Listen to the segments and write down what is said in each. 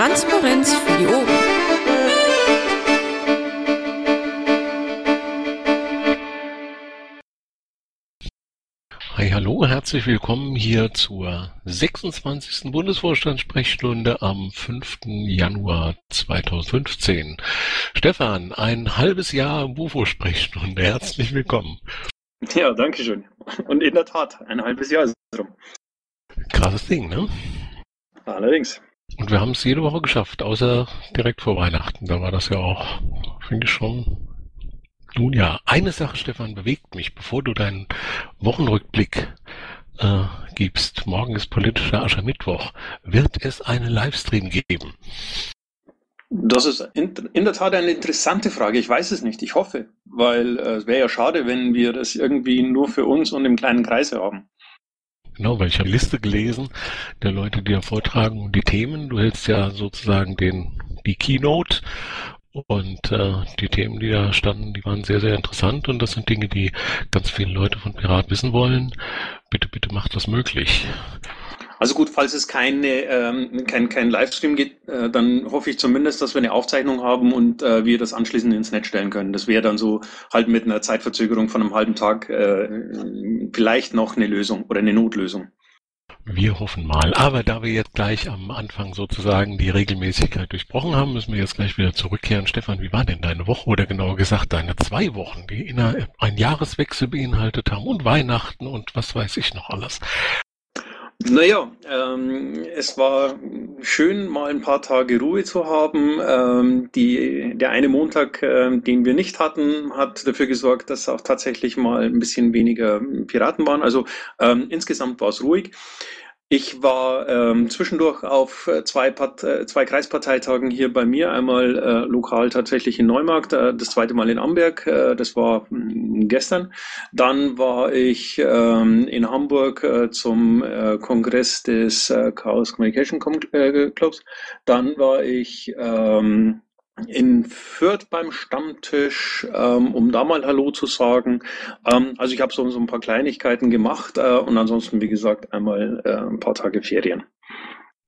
Transparenz für die Ohren. Hi, hallo, herzlich willkommen hier zur 26. Bundesvorstandssprechstunde am 5. Januar 2015. Stefan, ein halbes Jahr Bufo-Sprechstunde. Herzlich willkommen. Ja, danke schön. Und in der Tat, ein halbes Jahr ist es rum. Krasses Ding, ne? Allerdings. Und wir haben es jede Woche geschafft, außer direkt vor Weihnachten. Da war das ja auch, finde ich schon. Nun ja, eine Sache, Stefan, bewegt mich, bevor du deinen Wochenrückblick äh, gibst. Morgen ist politischer Aschermittwoch. Wird es einen Livestream geben? Das ist in, in, der Tat eine interessante Frage. Ich weiß es nicht. Ich hoffe, weil äh, es wäre ja schade, wenn wir das irgendwie nur für uns und im kleinen Kreise haben. Genau, weil ich habe Liste gelesen der Leute, die da vortragen und die Themen. Du hältst ja sozusagen den die Keynote und äh, die Themen, die da standen, die waren sehr, sehr interessant und das sind Dinge, die ganz viele Leute von Pirat wissen wollen. Bitte, bitte macht das möglich. Also gut, falls es keine, ähm, kein, kein Livestream gibt, äh, dann hoffe ich zumindest, dass wir eine Aufzeichnung haben und äh, wir das anschließend ins Netz stellen können. Das wäre dann so halt mit einer Zeitverzögerung von einem halben Tag äh, vielleicht noch eine Lösung oder eine Notlösung. Wir hoffen mal. Aber da wir jetzt gleich am Anfang sozusagen die Regelmäßigkeit durchbrochen haben, müssen wir jetzt gleich wieder zurückkehren. Stefan, wie war denn deine Woche oder genauer gesagt deine zwei Wochen, die in ein Jahreswechsel beinhaltet haben und Weihnachten und was weiß ich noch alles? Naja, ähm, es war schön, mal ein paar Tage Ruhe zu haben. Ähm, die, der eine Montag, äh, den wir nicht hatten, hat dafür gesorgt, dass auch tatsächlich mal ein bisschen weniger Piraten waren. Also ähm, insgesamt war es ruhig. Ich war ähm, zwischendurch auf äh, zwei, Part äh, zwei Kreisparteitagen hier bei mir, einmal äh, lokal tatsächlich in Neumarkt, äh, das zweite Mal in Amberg, äh, das war mh, hm, gestern. Dann war ich ähm, in Hamburg äh, zum äh, Kongress des äh, Chaos Communication äh, Clubs. Dann war ich ähm, in Fürth beim Stammtisch, ähm, um da mal Hallo zu sagen. Ähm, also ich habe so, so ein paar Kleinigkeiten gemacht äh, und ansonsten, wie gesagt, einmal äh, ein paar Tage Ferien.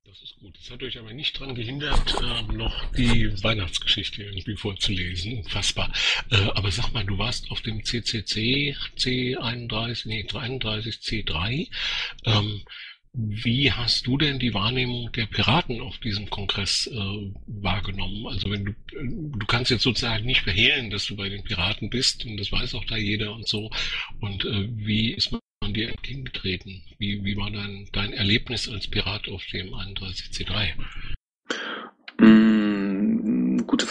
Das ist gut. Das hat euch aber nicht daran gehindert, äh, noch die Weihnachtsgeschichte irgendwie vorzulesen. Unfassbar. Äh, aber sag mal, du warst auf dem CCC C31, nee, 31 C3. Ähm, wie hast du denn die Wahrnehmung der Piraten auf diesem Kongress äh, wahrgenommen? Also wenn du, äh, du kannst jetzt sozusagen nicht verhehlen, dass du bei den Piraten bist und das weiß auch da jeder und so. Und äh, wie ist man dir entgegengetreten? Wie, wie war dein, dein Erlebnis als Pirat auf dem 31C3?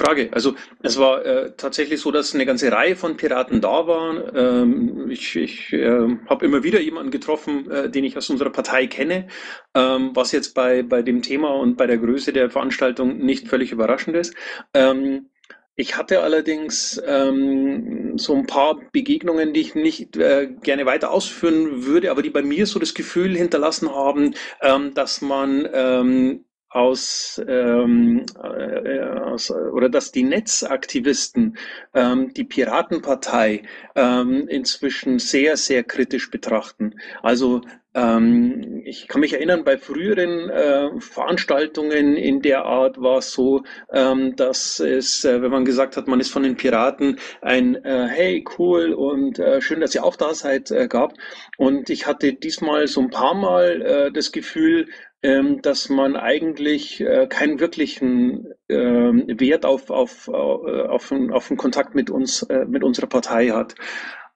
Frage. Also es war äh, tatsächlich so, dass eine ganze Reihe von Piraten da waren. Ähm, ich ich äh, habe immer wieder jemanden getroffen, äh, den ich aus unserer Partei kenne, ähm, was jetzt bei, bei dem Thema und bei der Größe der Veranstaltung nicht völlig überraschend ist. Ähm, ich hatte allerdings ähm, so ein paar Begegnungen, die ich nicht äh, gerne weiter ausführen würde, aber die bei mir so das Gefühl hinterlassen haben, ähm, dass man ähm, aus, ähm, äh, aus oder dass die Netzaktivisten ähm, die Piratenpartei ähm, inzwischen sehr sehr kritisch betrachten. Also ähm, ich kann mich erinnern, bei früheren äh, Veranstaltungen in der Art war es so, ähm, dass es, äh, wenn man gesagt hat, man ist von den Piraten, ein äh, Hey, cool und äh, schön, dass ihr auch da seid, äh, gab. Und ich hatte diesmal so ein paar Mal äh, das Gefühl, dass man eigentlich äh, keinen wirklichen ähm, Wert auf, auf, äh, auf, auf einen Kontakt mit uns, äh, mit unserer Partei hat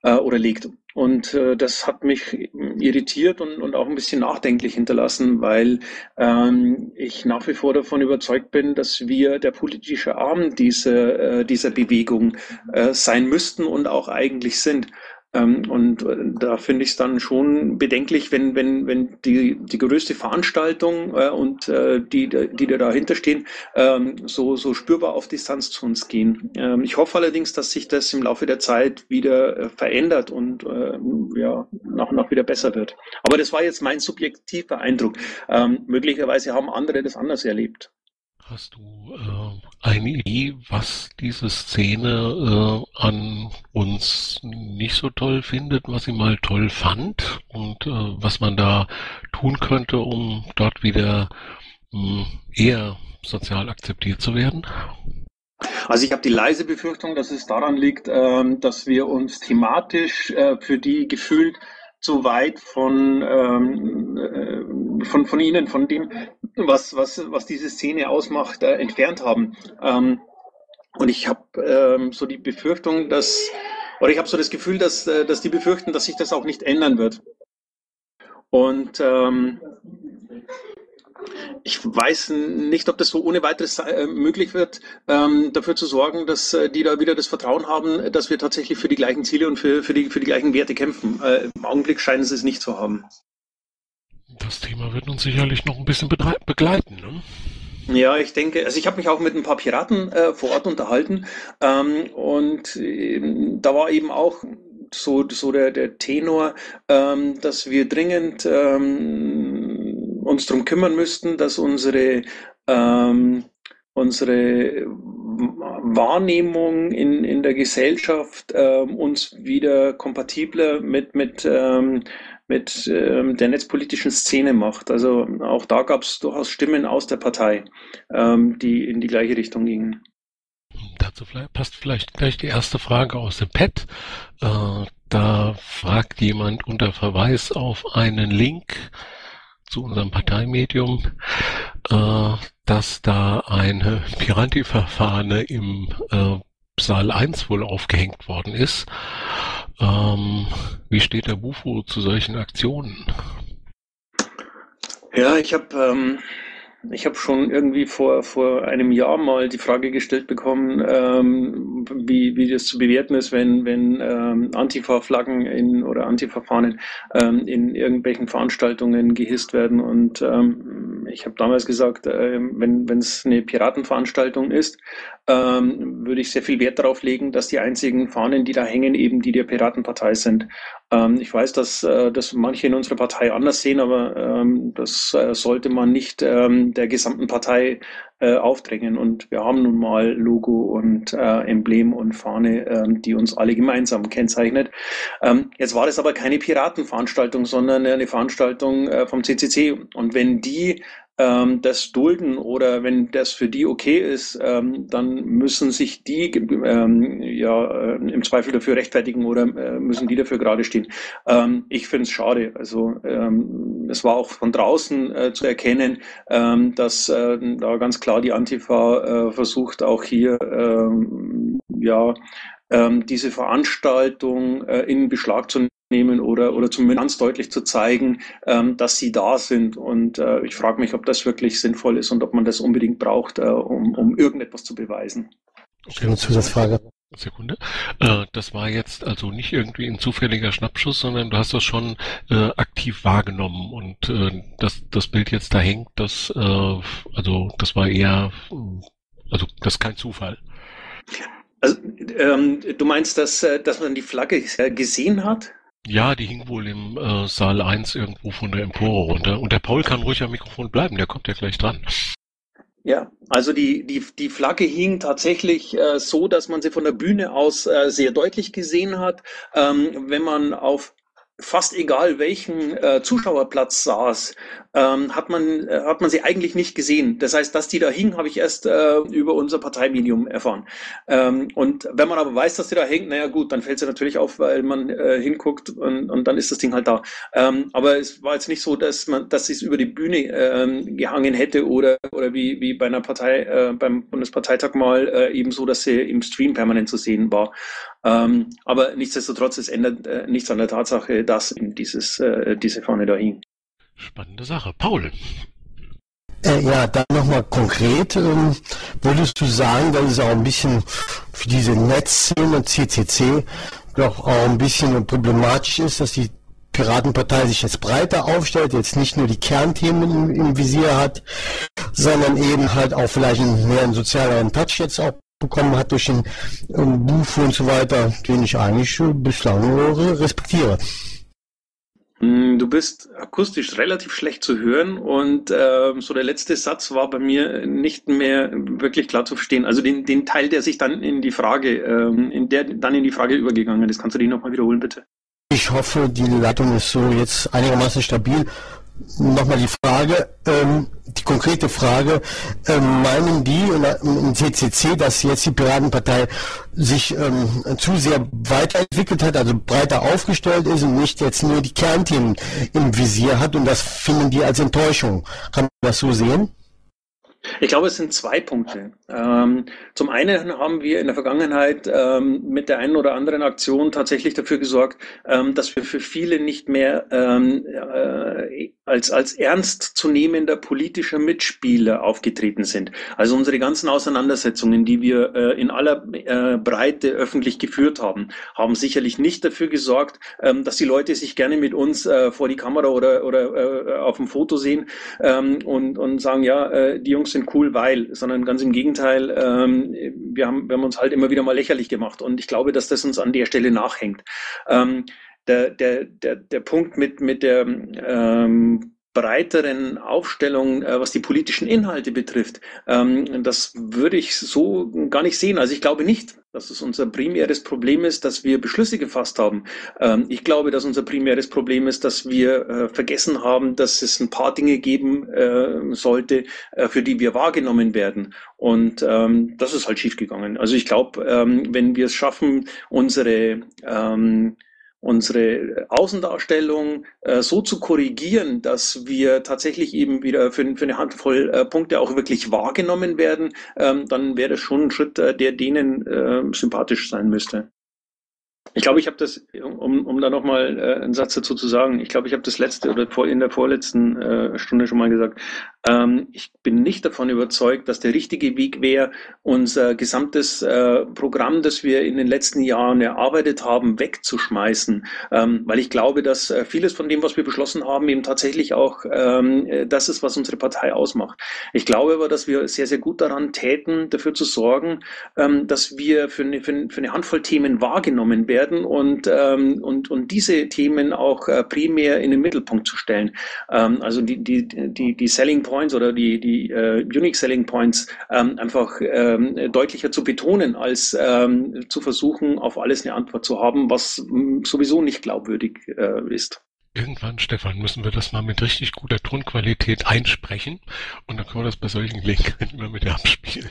oder legt. Und äh, das hat mich irritiert und, und auch ein bisschen nachdenklich hinterlassen, weil ähm, ich nach wie vor davon überzeugt bin, dass wir der politische Arm dieser, äh, dieser Bewegung äh, sein müssten und auch eigentlich sind. Ähm, und äh, da finde ich es dann schon bedenklich, wenn, wenn, wenn die, die größte Veranstaltung äh, und äh, die, die da dahinter stehen, ähm, so, so spürbar auf Distanz zu uns gehen. Ähm, ich hoffe allerdings, dass sich das im Laufe der Zeit wieder äh, verändert und äh, ja, nach und nach wieder besser wird. Aber das war jetzt mein subjektiver Eindruck. Ähm, möglicherweise haben andere das anders erlebt. Hast du äh, eine Idee, was diese Szene äh, an uns nicht so toll findet, was sie mal toll fand und äh, was man da tun könnte, um dort wieder mh, hm, eher sozial akzeptiert zu werden? Also ich habe die leise Befürchtung, dass es daran liegt, ähm, dass wir uns thematisch äh, für die gefühlt zu weit von, ähm, äh, von, von ihnen, von dem, was, was, was diese Szene ausmacht, äh, entfernt haben. Ähm, und ich habe ähm, so die Befürchtung, dass, oder ich habe so das Gefühl, dass, äh, dass die befürchten, dass sich das auch nicht ändern wird. Und ähm, ich weiß nicht, ob das so ohne weiteres äh, möglich wird, ähm, dafür zu sorgen, dass äh, die da wieder das Vertrauen haben, dass wir tatsächlich für die gleichen Ziele und für, für, die, für die gleichen Werte kämpfen. Äh, Im Augenblick scheinen sie es nicht zu haben. Das Thema wird uns sicherlich noch ein bisschen begleiten. Ne? Ja, ich denke, also ich habe mich auch mit ein paar Piraten äh, vor Ort unterhalten ähm, und äh, da war eben auch so, so der, der Tenor, ähm, dass wir dringend ähm, uns darum kümmern müssten, dass unsere, ähm, unsere Wahrnehmung in, in der Gesellschaft ähm, uns wieder kompatibler mit, mit ähm, mit ähm, der netzpolitischen Szene macht. Also auch da gab es durchaus Stimmen aus der Partei, ähm, die in die gleiche Richtung gingen. Dazu passt vielleicht gleich die erste Frage aus dem Pad. Äh, da fragt jemand unter Verweis auf einen Link zu unserem Parteimedium, äh, dass da eine Piranti-Verfahren im äh, Saal 1 wohl aufgehängt worden ist. Ähm, wie steht der Bufo zu solchen Aktionen? Ja, ich habe ähm, ich habe schon irgendwie vor, vor einem Jahr mal die Frage gestellt bekommen, ähm, wie, wie das zu bewerten ist, wenn, wenn ähm, Antifa-Flaggen in, oder Antifa-Fahnen ähm, in irgendwelchen Veranstaltungen gehisst werden. Und ähm, ich habe damals gesagt, äh, wenn es eine Piratenveranstaltung ist, ähm, würde ich sehr viel Wert darauf legen, dass die einzigen Fahnen, die da hängen, eben die der Piratenpartei sind. Ähm, ich weiß, dass äh, das manche in unserer Partei anders sehen, aber ähm, das äh, sollte man nicht ähm, der gesamten Partei äh, aufdrängen. Und wir haben nun mal Logo und äh, Emblem und Fahne, ähm, die uns alle gemeinsam kennzeichnet. Ähm, jetzt war das aber keine Piratenveranstaltung, sondern eine Veranstaltung äh, vom CCC. Und wenn die ähm, das dulden oder wenn das für die okay ist, ähm, dann müssen sich die ähm, ja äh, im Zweifel dafür rechtfertigen oder äh, müssen die dafür gerade stehen. Ähm, ich finde es schade. Also ähm, es war auch von draußen äh, zu erkennen, ähm, dass äh, da ganz klar die Antifa äh, versucht, auch hier ja diese Veranstaltung äh, in Beschlag zu nehmen oder, oder zumindest ganz deutlich zu zeigen, ähm, dass sie da sind. Und äh, ich frage mich, ob das wirklich sinnvoll ist und ob man das unbedingt braucht, äh, um, um irgendetwas zu beweisen. Okay, eine Zusatzfrage. Sekunde. Äh, das war jetzt also nicht irgendwie ein zufälliger Schnappschuss, sondern du hast das schon äh, aktiv wahrgenommen und äh, das, das Bild jetzt da hängt, das, äh, also das war eher, also das ist kein Zufall. Also, ähm, du meinst, dass, dass man die Flagge gesehen hat? Ja, die hing wohl im äh, Saal 1 irgendwo von der Empore runter. Und der Paul kann ruhig am Mikrofon bleiben, der kommt ja gleich dran. Ja, also die, die, die Flagge hing tatsächlich äh, so, dass man sie von der Bühne aus äh, sehr deutlich gesehen hat. Ähm, wenn man auf fast egal welchen äh, Zuschauerplatz saß, ähm, hat man äh, hat man sie eigentlich nicht gesehen. Das heißt, dass die da hingen, habe ich erst äh, über unser Parteimedium erfahren. Ähm, und wenn man aber weiß, dass die da hängt, naja gut, dann fällt sie natürlich auf, weil man äh, hinguckt und, und dann ist das Ding halt da. Ähm, aber es war jetzt nicht so, dass man, dass sie es über die Bühne ähm, gehangen hätte oder oder wie wie bei einer Partei äh, beim Bundesparteitag mal äh, eben so, dass sie im Stream permanent zu sehen war. Ähm, aber nichtsdestotrotz, es ändert äh, nichts an der Tatsache, dass eben dieses, äh, diese Fahne da hing. Spannende Sache. Paul. Äh, ja, dann nochmal konkret. Ähm, würdest du sagen, dass es auch ein bisschen für diese Netzszene CCC doch auch ein bisschen problematisch ist, dass die Piratenpartei sich jetzt breiter aufstellt, jetzt nicht nur die Kernthemen im, im Visier hat, sondern eben halt auch vielleicht einen mehr einen sozialeren Touch jetzt auch bekommen hat durch den ähm, Buch und so weiter, den ich eigentlich äh, bislang nur respektiere. Hm, du bist akustisch relativ schlecht zu hören und äh, so der letzte Satz war bei mir nicht mehr wirklich klar zu verstehen. Also den, den Teil, der sich dann in die Frage, ähm, in der dann in die Frage übergegangen ist, kannst du den nochmal wiederholen, bitte? Ich hoffe, die Leitung ist so jetzt einigermaßen stabil. Nochmal die Frage, ähm, die konkrete Frage, ähm, meinen die im CCC, dass jetzt die Piratenpartei sich ähm, zu sehr weiterentwickelt hat, also breiter aufgestellt ist und nicht jetzt nur die Kernthemen im Visier hat und das finden die als Enttäuschung. Kann man das so sehen? Ich glaube, es sind zwei Punkte. Ähm, zum einen haben wir in der Vergangenheit ähm, mit der einen oder anderen Aktion tatsächlich dafür gesorgt, ähm, dass wir für viele nicht mehr ähm, äh, als, als ernstzunehmender politischer Mitspieler aufgetreten sind. Also unsere ganzen Auseinandersetzungen, die wir äh, in aller äh, Breite öffentlich geführt haben, haben sicherlich nicht dafür gesorgt, ähm, dass die Leute sich gerne mit uns äh, vor die Kamera oder, oder äh, auf dem Foto sehen ähm, und, und sagen, ja, äh, die Jungs sind cool, weil, sondern ganz im Gegenteil, ähm, wir, haben, wir haben uns halt immer wieder mal lächerlich gemacht und ich glaube, dass das uns an der Stelle nachhängt. Ähm, der, der, der, der Punkt mit, mit der ähm, breiteren Aufstellung, äh, was die politischen Inhalte betrifft, ähm, das würde ich so gar nicht sehen. Also ich glaube nicht, dass es unser primäres Problem ist, dass wir Beschlüsse gefasst haben. Ähm, ich glaube, dass unser primäres Problem ist, dass wir äh, vergessen haben, dass es ein paar Dinge geben äh, sollte, für die wir wahrgenommen werden. Und ähm, das ist halt schiefgegangen. Also ich glaube, wenn wir es schaffen, unsere unsere Außendarstellung äh, so zu korrigieren, dass wir tatsächlich eben wieder für, für eine Handvoll äh, Punkte auch wirklich wahrgenommen werden, ähm, dann wäre das schon ein Schritt, äh, der denen äh, sympathisch sein müsste. Ich glaube, ich habe das, um, um da nochmal äh, einen Satz dazu zu sagen, ich glaube, ich habe das letzte oder vor, in der vorletzten äh, Stunde schon mal gesagt. Ähm, ich bin nicht davon überzeugt, dass der richtige Weg wäre, unser gesamtes äh, Programm, das wir in den letzten Jahren erarbeitet haben, wegzuschmeißen. Ähm, weil ich glaube, dass äh, vieles von dem, was wir beschlossen haben, eben tatsächlich auch ähm, das ist, was unsere Partei ausmacht. Ich glaube aber, dass wir sehr, sehr gut daran täten, dafür zu sorgen, ähm, dass wir für eine, für eine Handvoll Themen wahrgenommen werden und, ähm, und, und diese Themen auch äh, primär in den Mittelpunkt zu stellen. Ähm, also die, die, die, die Selling Points oder die, die uh, Unique Selling Points ähm, einfach ähm, deutlicher zu betonen, als ähm, zu versuchen, auf alles eine Antwort zu haben, was m, sowieso nicht glaubwürdig äh, ist. Irgendwann, Stefan, müssen wir das mal mit richtig guter Tonqualität einsprechen und dann können wir das bei solchen Gelegenheiten immer mit abspielen.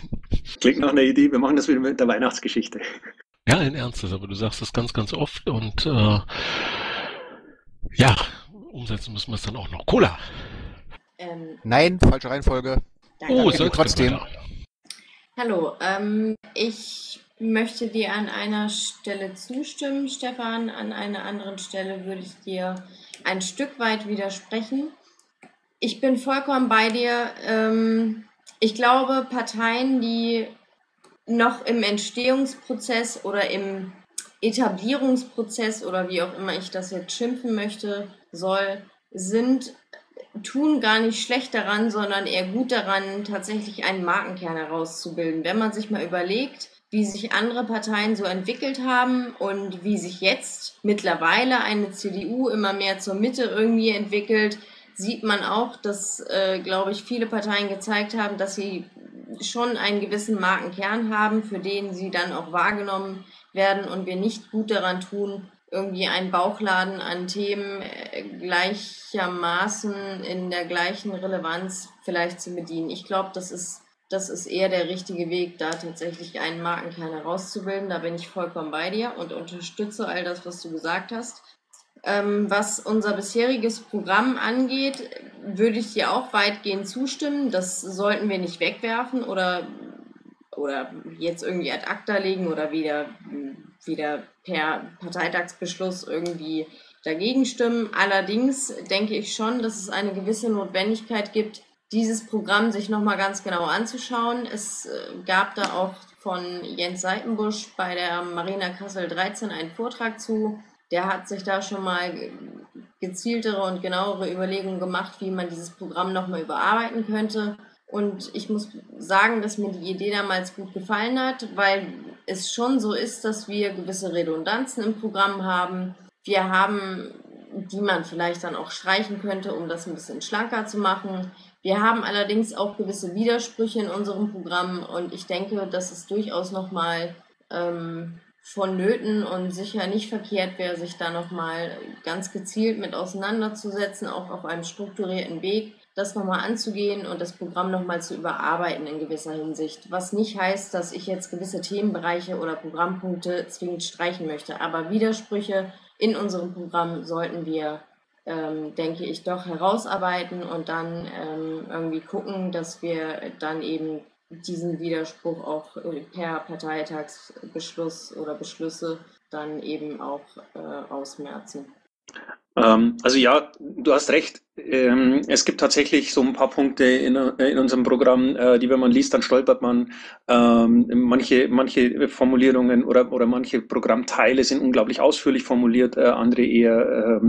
Klingt nach einer Idee, wir machen das wieder mit der Weihnachtsgeschichte. Ja, in Ernstes, aber du sagst das ganz, ganz oft und äh, ja, umsetzen müssen wir es dann auch noch. Cola! Ähm, Nein, falsche Reihenfolge. Danke. Oh, okay, trotzdem. Hallo, ähm, ich möchte dir an einer Stelle zustimmen, Stefan. An einer anderen Stelle würde ich dir ein Stück weit widersprechen. Ich bin vollkommen bei dir. Ähm, ich glaube, Parteien, die noch im Entstehungsprozess oder im Etablierungsprozess oder wie auch immer ich das jetzt schimpfen möchte, soll, sind tun gar nicht schlecht daran, sondern eher gut daran, tatsächlich einen Markenkern herauszubilden. Wenn man sich mal überlegt, wie sich andere Parteien so entwickelt haben und wie sich jetzt mittlerweile eine CDU immer mehr zur Mitte irgendwie entwickelt, sieht man auch, dass, äh, glaube ich, viele Parteien gezeigt haben, dass sie schon einen gewissen Markenkern haben, für den sie dann auch wahrgenommen werden und wir nicht gut daran tun, irgendwie einen Bauchladen an Themen äh, gleichermaßen in der gleichen Relevanz vielleicht zu bedienen. Ich glaube, das ist, das ist eher der richtige Weg, da tatsächlich einen Markenkern herauszubilden. Da bin ich vollkommen bei dir und unterstütze all das, was du gesagt hast. Ähm, was unser bisheriges Programm angeht, würde ich dir auch weitgehend zustimmen. Das sollten wir nicht wegwerfen oder, oder jetzt irgendwie ad acta legen oder wieder wieder per Parteitagsbeschluss irgendwie dagegen stimmen. Allerdings denke ich schon, dass es eine gewisse Notwendigkeit gibt, dieses Programm sich nochmal ganz genau anzuschauen. Es äh, gab da auch von Jens Seitenbusch bei der Marina Kassel 13 einen Vortrag zu. Der hat sich da schon mal gezieltere und genauere Überlegungen gemacht, wie man dieses Programm nochmal überarbeiten könnte. Und ich muss sagen, dass mir die Idee damals gut gefallen hat, weil es schon so ist, dass wir gewisse Redundanzen im Programm haben. Wir haben, die man vielleicht dann auch streichen könnte, um das ein bisschen schlanker zu machen. Wir haben allerdings auch gewisse Widersprüche in unserem Programm und ich denke, dass es durchaus nochmal ähm, vonnöten und sicher nicht verkehrt wäre, sich da nochmal ganz gezielt mit auseinanderzusetzen, auch auf einem strukturierten Weg, das nochmal anzugehen und das Programm nochmal zu überarbeiten in gewisser Hinsicht. Was nicht heißt, dass ich jetzt gewisse Themenbereiche oder Programmpunkte zwingend streichen möchte. Aber Widersprüche in unserem Programm sollten wir, ähm, denke ich, doch herausarbeiten und dann ähm, irgendwie gucken, dass wir dann eben diesen Widerspruch auch äh, per Parteitagsbeschluss oder Beschlüsse dann eben auch äh, ausmerzen. Ähm, also ja, du hast recht. Ähm, es gibt tatsächlich so ein paar Punkte in, äh, in unserem Programm, äh, die, wenn man liest, dann stolpert man. Ähm, manche, manche Formulierungen oder, oder manche Programmteile sind unglaublich ausführlich formuliert, andere eher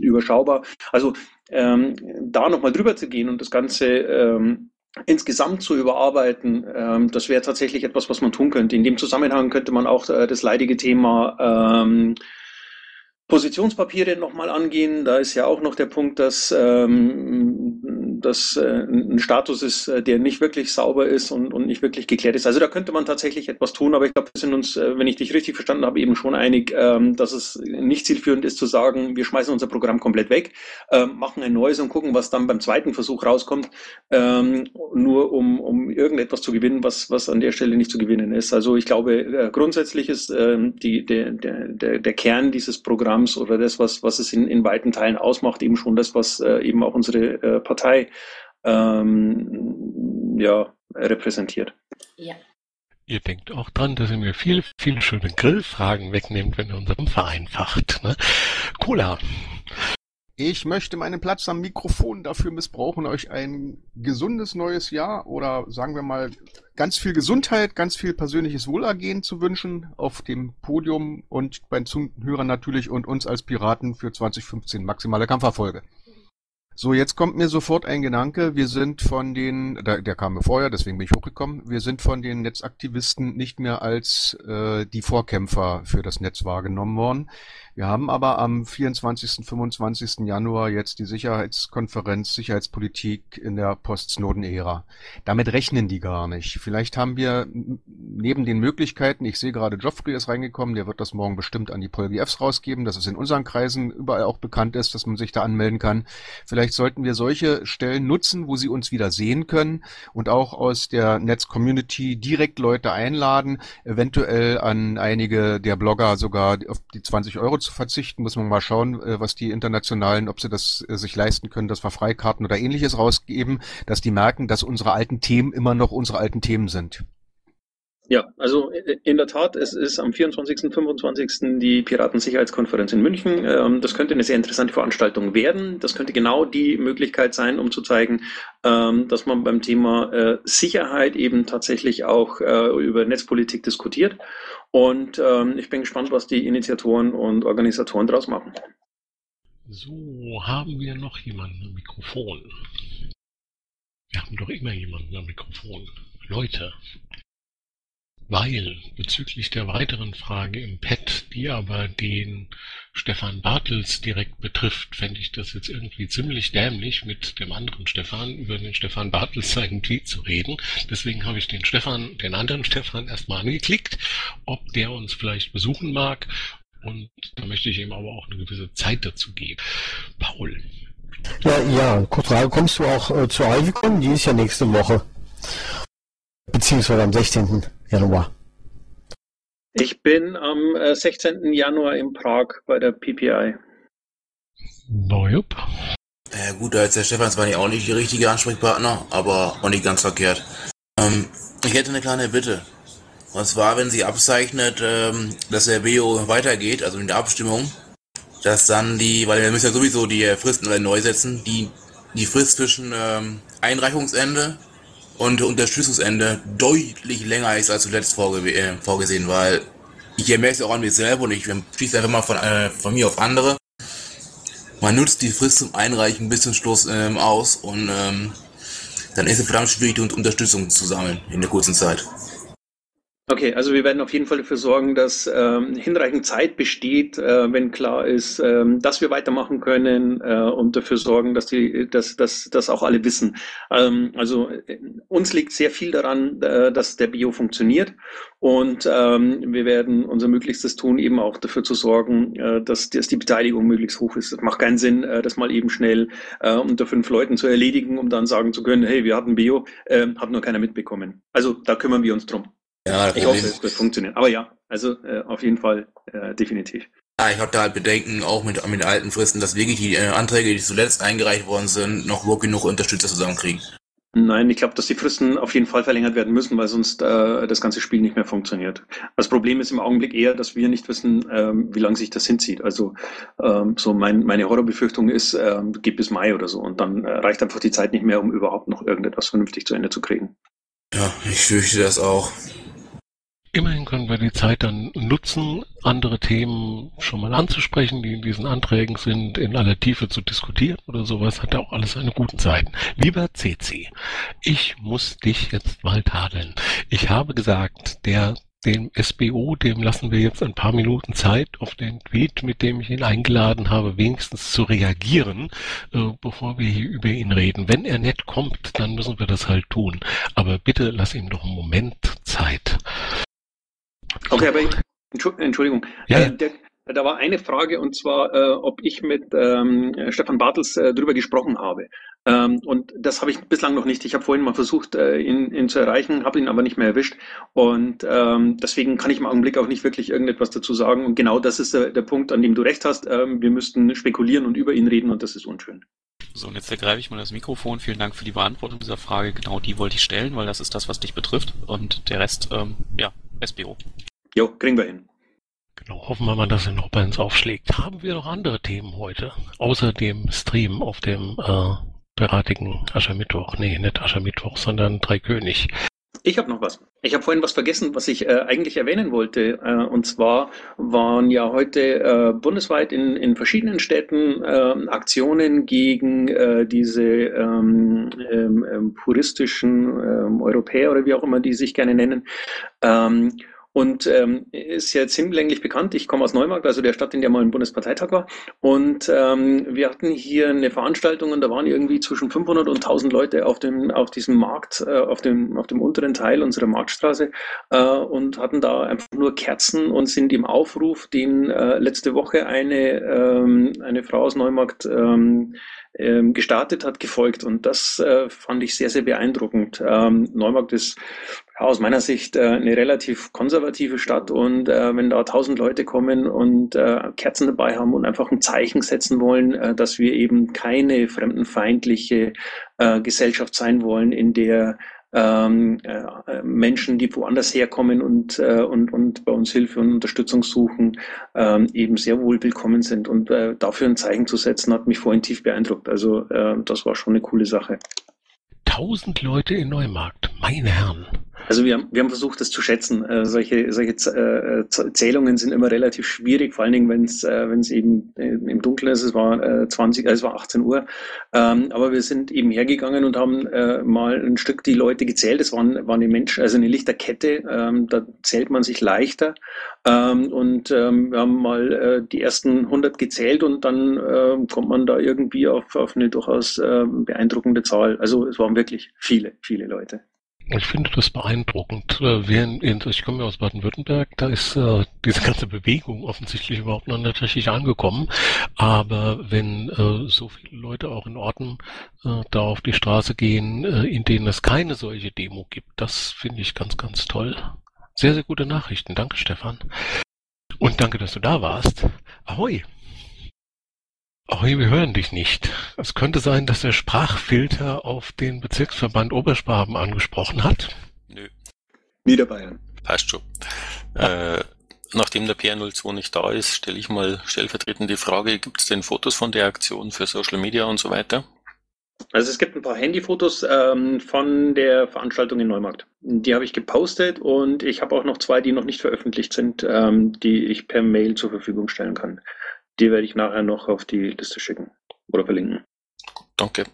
überschaubar. Also da nochmal drüber zu gehen und das Ganze insgesamt zu überarbeiten, ähm, das wäre tatsächlich etwas, was man tun könnte. In dem Zusammenhang könnte man auch äh, das leidige Thema ähm, Positionspapiere nochmal angehen. Da ist ja auch noch der Punkt, dass ähm, das äh, ein Status ist, äh, der nicht wirklich sauber ist und, und nicht wirklich geklärt ist. Also da könnte man tatsächlich etwas tun, aber ich glaube, wir sind uns, äh, wenn ich dich richtig verstanden habe, eben schon einig, ähm, dass es nicht zielführend ist zu sagen, wir schmeißen unser Programm komplett weg, ähm, machen ein neues und gucken, was dann beim zweiten Versuch rauskommt, ähm, nur um, um irgendetwas zu gewinnen, was, was an der Stelle nicht zu gewinnen ist. Also ich glaube, äh, grundsätzlich ist die, der, der, der, Kern dieses Programms oder das, was, was es in, in weiten Teilen ausmacht, eben schon das, was äh, eben auch unsere äh, Partei ähm, ja, repräsentiert. Ja. Ihr denkt auch dran, dass ihr mir viele, viele schöne Grillfragen wegnehmt, wenn ihr unseren vereinfacht. Ne? Cola. Ich möchte meinen Platz am Mikrofon dafür missbrauchen, euch ein gesundes neues Jahr oder sagen wir mal ganz viel Gesundheit, ganz viel persönliches Wohlergehen zu wünschen auf dem Podium und bei den Zuhörern natürlich und uns als Piraten für 2015 maximale Kampferfolge. So, jetzt kommt mir sofort ein Gedanke. Wir sind von den, der, der kam mir vorher, deswegen bin ich hochgekommen. Wir sind von den Netzaktivisten nicht mehr als äh, die Vorkämpfer für das Netz wahrgenommen worden. Wir haben aber am 24., 25. Januar jetzt die Sicherheitskonferenz Sicherheitspolitik in der Post-Snowden-Ära. Damit rechnen die gar nicht. Vielleicht haben wir neben den Möglichkeiten, ich sehe gerade Geoffrey ist reingekommen, der wird das morgen bestimmt an die PolGFs rausgeben, dass es in unseren Kreisen überall auch bekannt ist, dass man sich da anmelden kann. Vielleicht sollten wir solche Stellen nutzen, wo sie uns wieder sehen können und auch aus der Netz-Community direkt Leute einladen, eventuell an einige der Blogger sogar auf die 20 Euro zu verzichten, muss man mal schauen, äh, was die internationalen, ob sie das äh, sich leisten können, dass wir Freikarten oder ähnliches rausgeben, dass die merken, dass unsere alten Themen immer noch unsere alten Themen sind. Ja, also äh, in der Tat, es ist am 24., 25. die Piratensicherheitskonferenz in München. Ähm, das könnte eine sehr interessante Veranstaltung werden. Das könnte genau die Möglichkeit sein, um zu zeigen, ähm, dass man beim Thema Sicherheit eben tatsächlich auch über Netzpolitik diskutiert und ähm, ich bin gespannt, was die Initiatoren und Organisatoren daraus machen. So, haben wir noch jemanden am Mikrofon? Wir haben doch immer jemanden am Mikrofon. Leute, weil bezüglich der weiteren Frage im Pad, die aber den Stefan Bartels direkt betrifft, fände ich das jetzt irgendwie ziemlich dämlich, mit dem anderen Stefan über den Stefan Bartels seinen Tweet zu reden. Deswegen habe ich den Stefan, den anderen Stefan erstmal angeklickt, ob der uns vielleicht besuchen mag. Und da möchte ich ihm aber auch eine gewisse Zeit dazu geben. Paul. Ja, ja, kurz Frage, kommst du auch äh, zur Ivicon? Die ist ja nächste Woche. Beziehungsweise am 16. Januar. Ich bin am 16. Äh, Januar in Prag bei der PPI. Nope. Ja gut, als der Stefan war nicht auch nicht die richtige Ansprechpartner, aber auch nicht ganz verkehrt. Ähm, ich hätte eine kleine Bitte. Und zwar, wenn sich abzeichnet, ähm, dass der BO weitergeht, also in der Abstimmung, dass dann die, weil wir müssen ja sowieso die Fristen neu setzen, die, die Frist zwischen ähm, Einreichungsende und Unterstützungsende deutlich länger ist als zuletzt vorge äh, vorgesehen, weil ich merke es auch an mir selber und ich schließe einfach mal von, äh, von mir auf andere. Man nutzt die Frist zum Einreichen bis zum Schluss ähm, aus und ähm, dann ist es verdammt schwierig, Unterstützung zu sammeln in der kurzen Zeit. Okay, also wir werden auf jeden Fall dafür sorgen, dass ähm, hinreichend Zeit besteht, äh, wenn klar ist, ähm, dass wir weitermachen können äh, und dafür sorgen, dass die, dass, dass, dass auch alle wissen. Ähm, also äh, uns liegt sehr viel daran, äh, dass der Bio funktioniert und ähm, wir werden unser Möglichstes tun, eben auch dafür zu sorgen, äh, dass, dass die Beteiligung möglichst hoch ist. Es macht keinen Sinn, äh, das mal eben schnell äh, unter fünf Leuten zu erledigen, um dann sagen zu können, hey, wir hatten Bio, äh, hat nur keiner mitbekommen. Also da kümmern wir uns drum. Ja, Ich hoffe, es wird funktionieren. Aber ja, also äh, auf jeden Fall äh, definitiv. Ja, ich habe da halt Bedenken, auch mit, mit den alten Fristen, dass wirklich die äh, Anträge, die zuletzt eingereicht worden sind, noch überhaupt genug Unterstützer zusammenkriegen. Nein, ich glaube, dass die Fristen auf jeden Fall verlängert werden müssen, weil sonst äh, das ganze Spiel nicht mehr funktioniert. Das Problem ist im Augenblick eher, dass wir nicht wissen, ähm, wie lange sich das hinzieht. Also ähm, so mein, meine Horrorbefürchtung ist, ähm, geht bis Mai oder so und dann äh, reicht einfach die Zeit nicht mehr, um überhaupt noch irgendetwas vernünftig zu Ende zu kriegen. Ja, ich fürchte das auch. Immerhin können wir die Zeit dann nutzen, andere Themen schon mal anzusprechen, die in diesen Anträgen sind, in aller Tiefe zu diskutieren oder sowas, hat ja auch alles seine guten Seiten. Lieber CC, ich muss dich jetzt mal tadeln. Ich habe gesagt, der dem SBO, dem lassen wir jetzt ein paar Minuten Zeit, auf den Tweet, mit dem ich ihn eingeladen habe, wenigstens zu reagieren, äh, bevor wir hier über ihn reden. Wenn er nett kommt, dann müssen wir das halt tun. Aber bitte lass ihm doch einen Moment Zeit. Okay, aber ich, Entschu- Entschuldigung. Ja, ja. Äh, der, da war eine Frage und zwar, äh, ob ich mit ähm, Stefan Bartels äh, drüber gesprochen habe. Ähm, und das habe ich bislang noch nicht. Ich habe vorhin mal versucht, äh, ihn, ihn zu erreichen, habe ihn aber nicht mehr erwischt. Und ähm, deswegen kann ich im Augenblick auch nicht wirklich irgendetwas dazu sagen. Und genau das ist der, der Punkt, an dem du recht hast. Ähm, wir müssten spekulieren und über ihn reden und das ist unschön. So, und jetzt ergreife ich mal das Mikrofon. Vielen Dank für die Beantwortung dieser Frage. Genau die wollte ich stellen, weil das ist das, was dich betrifft. Und der Rest, ähm, ja, SBO. Jo, kriegen wir hin. Genau, hoffen wir mal, dass er noch bei uns aufschlägt. Haben wir noch andere Themen heute? Außer dem Stream auf dem äh, beratigen Aschermittwoch. Nee, nicht Aschermittwoch, sondern Dreikönig. Ich habe noch was. Ich habe vorhin was vergessen, was ich äh, eigentlich erwähnen wollte. Äh, und zwar waren ja heute äh, bundesweit in, in verschiedenen Städten äh, Aktionen gegen äh, diese ähm, ähm, ähm, puristischen ähm, Europäer oder wie auch immer die sich gerne nennen. Ähm, und ähm, ist jetzt hinlänglich bekannt. Ich komme aus Neumarkt, also der Stadt, in der mal ein Bundesparteitag war. Und ähm, wir hatten hier eine Veranstaltung und da waren irgendwie zwischen 500 und 1000 Leute auf dem auf diesem Markt, äh, auf dem auf dem unteren Teil unserer Marktstraße äh, und hatten da einfach nur Kerzen und sind dem Aufruf, den äh, letzte Woche eine ähm, eine Frau aus Neumarkt ähm, ähm, gestartet hat, gefolgt. Und das äh, fand ich sehr, sehr beeindruckend. Ähm, Neumarkt ist aus meiner Sicht äh, eine relativ konservative Stadt und äh, wenn da tausend Leute kommen und äh, Kerzen dabei haben und einfach ein Zeichen setzen wollen, äh, dass wir eben keine fremdenfeindliche äh, Gesellschaft sein wollen, in der ähm, äh, Menschen, die woanders herkommen und, äh, und, und bei uns Hilfe und Unterstützung suchen, ähm, eben sehr wohl willkommen sind. Und äh, dafür ein Zeichen zu setzen, hat mich vorhin tief beeindruckt. Also äh, das war schon eine coole Sache. Tausend Leute in Neumarkt, meine Herren. Also wir haben, wir haben versucht, das zu schätzen. Äh, solche solche äh, Zählungen sind immer relativ schwierig, vor allen Dingen, wenn es äh, wenn es eben äh, im Dunkeln ist. Es war äh, 20, äh, es war 18 Uhr. Ähm, aber wir sind eben hergegangen und haben äh, mal ein Stück die Leute gezählt. Es waren, war eine Mensch, also eine Lichterkette. Ähm, da zählt man sich leichter. Ähm, und ähm, wir haben mal äh, die ersten 100 gezählt und dann äh, kommt man da irgendwie auf, auf eine durchaus äh, beeindruckende Zahl. Also es waren wirklich viele, viele Leute. Ich finde das beeindruckend. Äh, ich komme ja aus Baden-Württemberg, da ist äh, diese ganze Bewegung offensichtlich überhaupt noch nicht richtig angekommen. Aber wenn äh, so viele Leute auch in Orten da auf die Straße gehen, in denen es keine solche Demo gibt, das finde ich ganz, ganz toll. Sehr, sehr gute Nachrichten. Danke, Stefan. Und danke, dass du da warst. Ahoi. Ahoi, wir hören dich nicht. Es könnte sein, dass der Sprachfilter auf den Bezirksverband Oberschwaben angesprochen hat. Nö, Niederbayern. passt schon. Äh, nachdem der PR02 nicht da ist, stelle ich mal stellvertretend die Frage, gibt es denn Fotos von der Aktion für Social Media und so weiter? Also es gibt ein paar Handyfotos ähm, von der Veranstaltung in Neumarkt. Die habe ich gepostet und ich habe auch noch zwei, die noch nicht veröffentlicht sind, ähm, die ich per Mail zur Verfügung stellen kann. Die werde ich nachher noch auf die Liste schicken oder verlinken. Danke.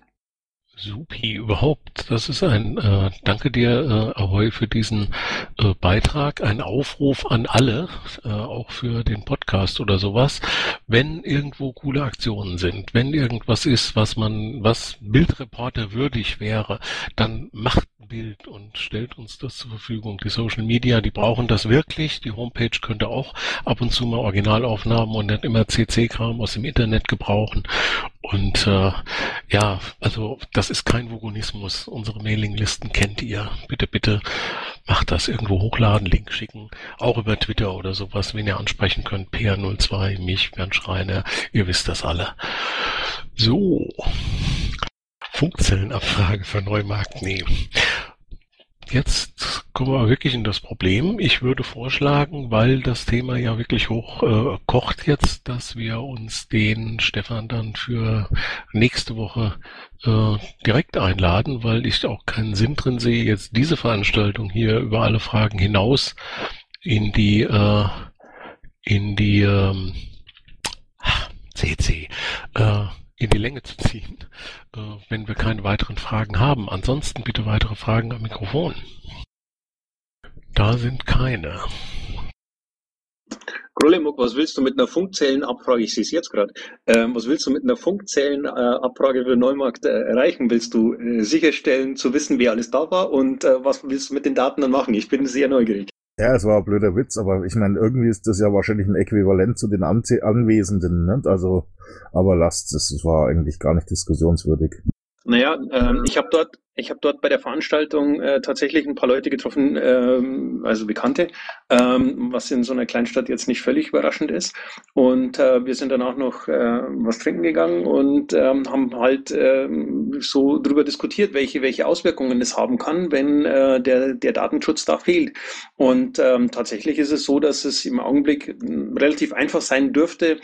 Supi, überhaupt. Das ist ein äh, Danke dir, äh, Ahoy, für diesen äh, Beitrag. Ein Aufruf an alle, äh, auch für den Podcast oder sowas. Wenn irgendwo coole Aktionen sind, wenn irgendwas ist, was man, was Bildreporter würdig wäre, dann macht Bild und stellt uns das zur Verfügung. Die Social Media, die brauchen das wirklich. Die Homepage könnte auch ab und zu mal Originalaufnahmen und nicht immer CC-Kram aus dem Internet gebrauchen. Und äh, ja, also das ist kein Vogonismus. Unsere Mailinglisten kennt ihr. Bitte, bitte macht das irgendwo hochladen, Link schicken, auch über Twitter oder sowas, wen ihr ansprechen könnt. PR02, mich, Bernd Schreiner, ihr wisst das alle. So. Funkzellenabfrage für Neumarkt nehmen. Jetzt kommen wir wirklich in das Problem. Ich würde vorschlagen, weil das Thema ja wirklich hoch äh, kocht jetzt, dass wir uns den Stefan dann für nächste Woche äh, direkt einladen, weil ich auch keinen Sinn drin sehe, jetzt diese Veranstaltung hier über alle Fragen hinaus in die äh, in die ähm, CC äh, in die Länge zu ziehen, äh, wenn wir keine weiteren Fragen haben. Ansonsten bitte weitere Fragen am Mikrofon. Da sind keine. Grollemuk, was willst du mit einer Funkzellenabfrage? Ich sehe es jetzt gerade. Ähm, was willst du mit einer Funkzellenabfrage für Neumarkt äh, erreichen? Willst du äh, sicherstellen, zu wissen, wer alles da war? Und äh, was willst du mit den Daten dann machen? Ich bin sehr neugierig. Ja, es war ein blöder Witz, aber ich meine, irgendwie ist das ja wahrscheinlich ein Äquivalent zu den Anze Anwesenden, ne? Also, aber lasst es, es war eigentlich gar nicht diskussionswürdig. Naja, ähm, ich habe dort, ich habe dort bei der Veranstaltung äh, tatsächlich ein paar Leute getroffen, ähm, also Bekannte, ähm, was in so einer Kleinstadt jetzt nicht völlig überraschend ist. Und äh, wir sind dann auch noch äh, was trinken gegangen und ähm, haben halt ähm, so drüber diskutiert, welche welche Auswirkungen es haben kann, wenn äh, der der Datenschutz da fehlt. Und ähm, tatsächlich ist es so, dass es im Augenblick relativ einfach sein dürfte,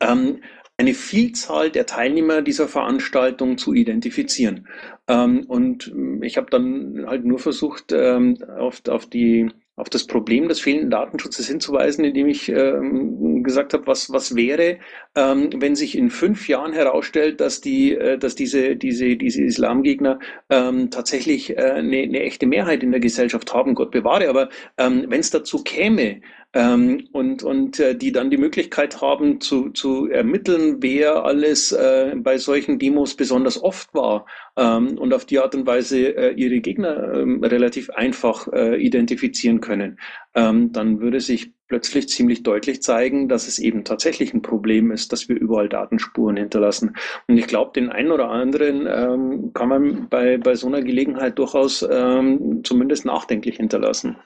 ähm, eine Vielzahl der Teilnehmer dieser Veranstaltung zu identifizieren. Ähm, und ich habe dann halt nur versucht, ähm, auf, auf die auf das Problem des fehlenden Datenschutzes hinzuweisen, indem ich ähm, gesagt habe, was, was wäre, ähm, wenn sich in fünf Jahren herausstellt, dass die, äh, dass diese, diese, diese Islamgegner ähm, tatsächlich äh, eine, eine echte Mehrheit in der Gesellschaft haben, Gott bewahre. Aber ähm, wenn es dazu käme, ähm, und und äh, die dann die Möglichkeit haben zu, zu ermitteln, wer alles äh, bei solchen Demos besonders oft war ähm, und auf die Art und Weise äh, ihre Gegner ähm, relativ einfach äh, identifizieren können, ähm, dann würde sich plötzlich ziemlich deutlich zeigen, dass es eben tatsächlich ein Problem ist, dass wir überall Datenspuren hinterlassen. Und ich glaube, den einen oder anderen ähm, kann man bei, bei so einer Gelegenheit durchaus ähm, zumindest nachdenklich hinterlassen.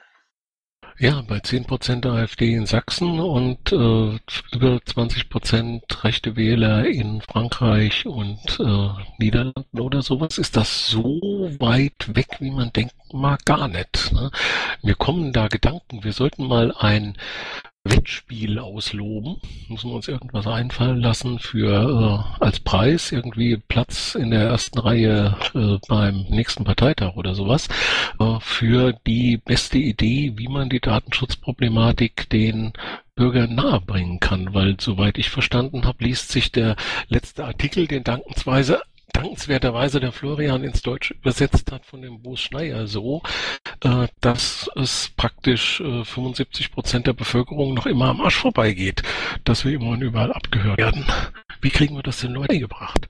Ja, bei 10% der AfD in Sachsen und äh, über 20% rechte Wähler in Frankreich und äh, Niederlanden oder sowas ist das so weit weg, wie man denken mag, gar nicht. Ne? Mir kommen da Gedanken, wir sollten mal ein Wettspiel ausloben. Müssen wir uns irgendwas einfallen lassen für äh, als Preis irgendwie Platz in der ersten Reihe äh, beim nächsten Parteitag oder sowas äh, für die beste Idee, wie man die Datenschutzproblematik den Bürgern nahebringen kann, weil soweit ich verstanden habe, liest sich der letzte Artikel, den dankensweise dankenswerterweise der Florian ins Deutsche übersetzt hat von dem Bo Schneier so, äh, dass es praktisch äh, 75 Prozent der Bevölkerung noch immer am Arsch vorbeigeht, dass wir immer und überall abgehört werden. Wie kriegen wir das den Leuten gebracht?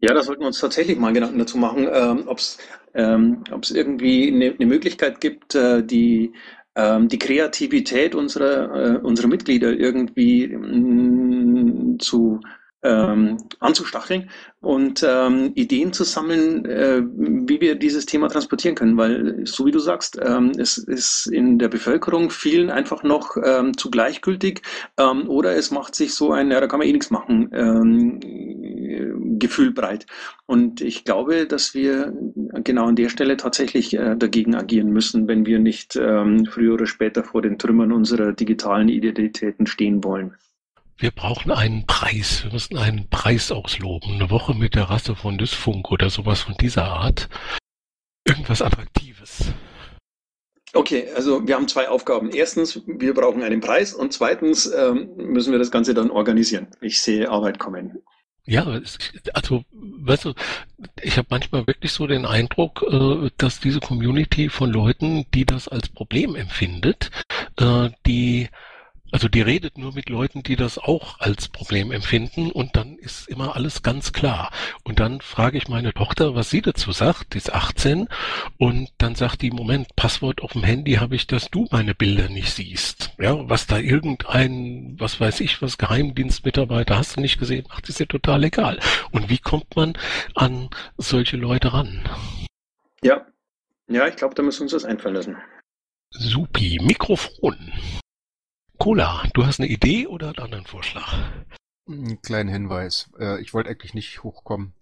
Ja, da sollten wir uns tatsächlich mal Gedanken dazu machen, ähm, ob es ähm, irgendwie eine, eine Möglichkeit gibt, äh, die ähm, die Kreativität unserer, äh, unserer Mitglieder irgendwie mh, mm, zu ähm, anzustacheln und ähm, Ideen zu sammeln, äh, wie wir dieses Thema transportieren können, weil so wie du sagst, ähm, es ist in der Bevölkerung vielen einfach noch ähm, zu gleichgültig ähm, oder es macht sich so ein, ja, da kann man eh nichts machen, ähm, Gefühl breit. Und ich glaube, dass wir genau an der Stelle tatsächlich äh, dagegen agieren müssen, wenn wir nicht ähm, früher oder später vor den Trümmern unserer digitalen Identitäten stehen wollen. Wir brauchen einen Preis. Wir müssen einen Preis ausloben. Eine Woche mit der Rasse von Dysfunk oder sowas von dieser Art. Irgendwas Attraktives. Okay, also wir haben zwei Aufgaben. Erstens, wir brauchen einen Preis und zweitens ähm, müssen wir das Ganze dann organisieren. Ich sehe Arbeit kommen. Ja, also weißt du, ich habe manchmal wirklich so den Eindruck, äh, dass diese Community von Leuten, die das als Problem empfindet, äh, die also die redet nur mit Leuten, die das auch als Problem empfinden und dann ist immer alles ganz klar. Und dann frage ich meine Tochter, was sie dazu sagt, die ist 18 und dann sagt die, Moment, Passwort auf dem Handy habe ich, dass du meine Bilder nicht siehst. Ja, was da irgendein, was weiß ich, was Geheimdienstmitarbeiter hast du nicht gesehen, macht ist ja total egal. Und wie kommt man an solche Leute ran? Ja, ja, ich glaube, da müssen wir uns das einfallen lassen. Supi, Mikrofon. Cola, du hast eine Idee oder einen anderen Vorschlag? Einen kleinen Hinweis. Äh, ich wollte eigentlich nicht hochkommen,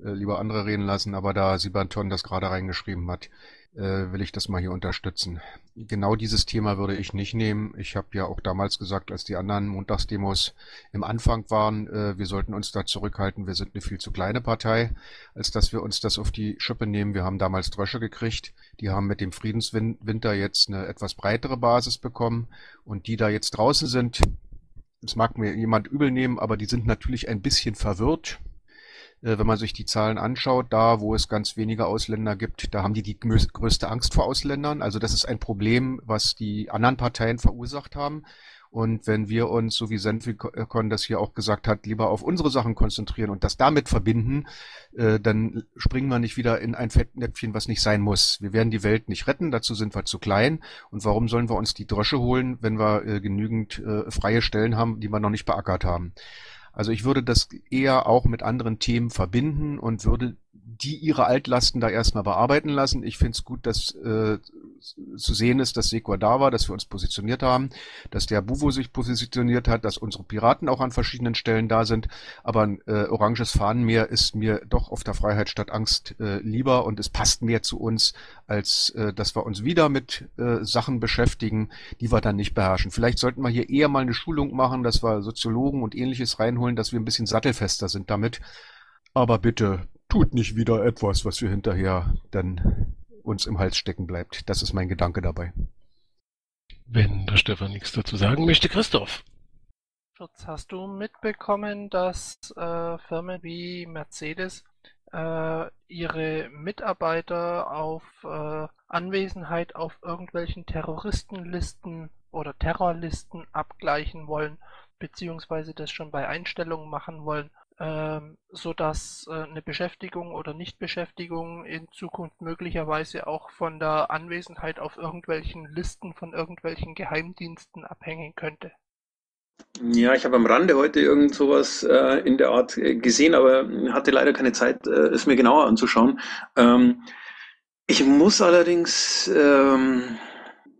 äh, lieber andere reden lassen, aber da Sibanton das gerade reingeschrieben hat, will ich das mal hier unterstützen. Genau dieses Thema würde ich nicht nehmen. Ich habe ja auch damals gesagt, als die anderen Montagsdemos im Anfang waren, wir sollten uns da zurückhalten. Wir sind eine viel zu kleine Partei, als dass wir uns das auf die Schippe nehmen. Wir haben damals Drösche gekriegt. Die haben mit dem Friedenswinter jetzt eine etwas breitere Basis bekommen und die da jetzt draußen sind, das mag mir jemand übel nehmen, aber die sind natürlich ein bisschen verwirrt äh, wenn man sich die Zahlen anschaut, da wo es ganz wenige Ausländer gibt, da haben die die größte Angst vor Ausländern. Also das ist ein Problem, was die anderen Parteien verursacht haben. Und wenn wir uns, so wie Senficon das hier auch gesagt hat, lieber auf unsere Sachen konzentrieren und das damit verbinden, äh, dann springen wir nicht wieder in ein Fettnäpfchen, was nicht sein muss. Wir werden die Welt nicht retten, dazu sind wir zu klein. Und warum sollen wir uns die Drösche holen, wenn wir äh, genügend äh, freie Stellen haben, die wir noch nicht beackert haben? Also ich würde das eher auch mit anderen Themen verbinden und würde die ihre Altlasten da erstmal bearbeiten lassen. Ich finde es gut, dass äh, zu sehen ist, dass Sequa da war, dass wir uns positioniert haben, dass der Buvo sich positioniert hat, dass unsere Piraten auch an verschiedenen Stellen da sind. Aber ein äh, oranges Fahnenmeer ist mir doch auf der Freiheit statt Angst äh, lieber und es passt mehr zu uns, als äh, dass wir uns wieder mit äh, Sachen beschäftigen, die wir dann nicht beherrschen. Vielleicht sollten wir hier eher mal eine Schulung machen, dass wir Soziologen und ähnliches reinholen, dass wir ein bisschen sattelfester sind damit. Aber bitte tut nicht wieder etwas, was wir hinterher dann uns im Hals stecken bleibt. Das ist mein Gedanke dabei. Wenn der Stefan nichts dazu sagen möchte, Christoph. Schutz, hast du mitbekommen, dass äh, Firmen wie Mercedes äh, ihre Mitarbeiter auf äh, Anwesenheit auf irgendwelchen Terroristenlisten oder Terrorlisten abgleichen wollen, beziehungsweise das schon bei Einstellungen machen wollen ähm, sodass äh, eine Beschäftigung oder Nichtbeschäftigung in Zukunft möglicherweise auch von der Anwesenheit auf irgendwelchen Listen von irgendwelchen Geheimdiensten abhängen könnte. Ja, ich habe am Rande heute irgend sowas äh, in der Art äh, gesehen, aber hatte leider keine Zeit, äh, es mir genauer anzuschauen. Ähm, ich muss allerdings, ähm,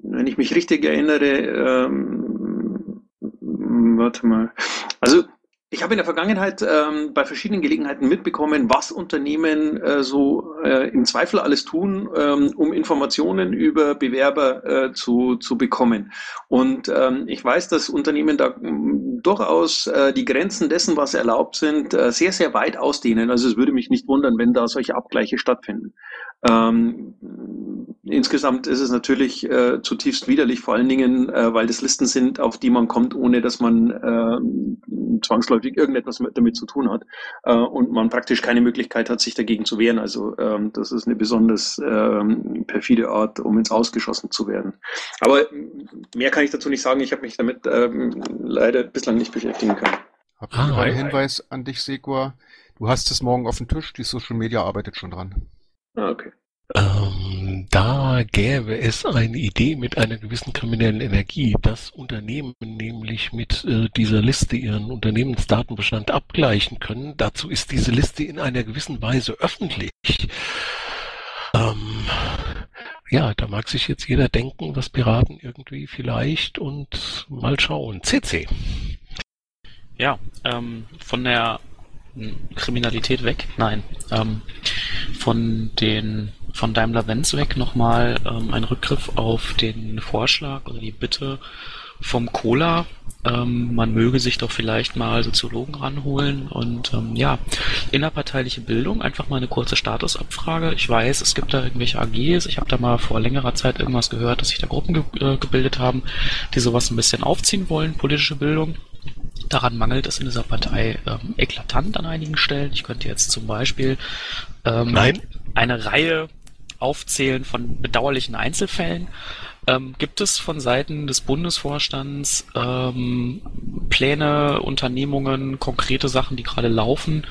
wenn ich mich richtig erinnere, ähm, warte mal, also ich habe in der Vergangenheit ähm, bei verschiedenen Gelegenheiten mitbekommen, was Unternehmen äh, so äh, im Zweifel alles tun, ähm, um Informationen über Bewerber äh, zu, zu bekommen. Und ähm, ich weiß, dass Unternehmen da durchaus äh, die Grenzen dessen, was erlaubt sind, äh, sehr, sehr weit ausdehnen. Also es würde mich nicht wundern, wenn da solche Abgleiche stattfinden. Ähm, insgesamt ist es natürlich äh, zutiefst widerlich, vor allen Dingen, äh, weil das Listen sind, auf die man kommt, ohne dass man äh, zwangsläufig irgendetwas mit, damit zu tun hat äh, und man praktisch keine Möglichkeit hat, sich dagegen zu wehren. Also ähm, das ist eine besonders ähm, perfide Art, um ins Ausgeschossen zu werden. Aber mehr kann ich dazu nicht sagen. Ich habe mich damit ähm, leider bislang nicht beschäftigen können. Hab ich ah, einen Hinweis an dich, Segua. Du hast es morgen auf dem Tisch. Die Social Media arbeitet schon dran. Ah, okay. Ähm, da gäbe es eine Idee mit einer gewissen kriminellen Energie, dass Unternehmen nämlich mit äh, dieser Liste ihren Unternehmensdatenbestand abgleichen können. Dazu ist diese Liste in einer gewissen Weise öffentlich. Ähm, ja, da mag sich jetzt jeder denken, was Piraten irgendwie vielleicht und mal schauen. CC. Ja, ähm, von der Kriminalität weg? Nein. Ähm, von den von Daimler-Benz weg nochmal ähm, ein Rückgriff auf den Vorschlag oder die Bitte vom Cola. Ähm, man möge sich doch vielleicht mal Soziologen ranholen und ähm, ja, innerparteiliche Bildung, einfach mal eine kurze Statusabfrage. Ich weiß, es gibt da irgendwelche AGs, ich habe da mal vor längerer Zeit irgendwas gehört, dass sich da Gruppen ge äh, gebildet haben, die sowas ein bisschen aufziehen wollen, politische Bildung. Daran mangelt es in dieser Partei ähm, eklatant an einigen Stellen. Ich könnte jetzt zum Beispiel ähm, Nein. eine Reihe aufzählen von bedauerlichen Einzelfällen. Ähm, gibt es von Seiten des Bundesvorstands ähm, Pläne, Unternehmungen, konkrete Sachen, die gerade laufen,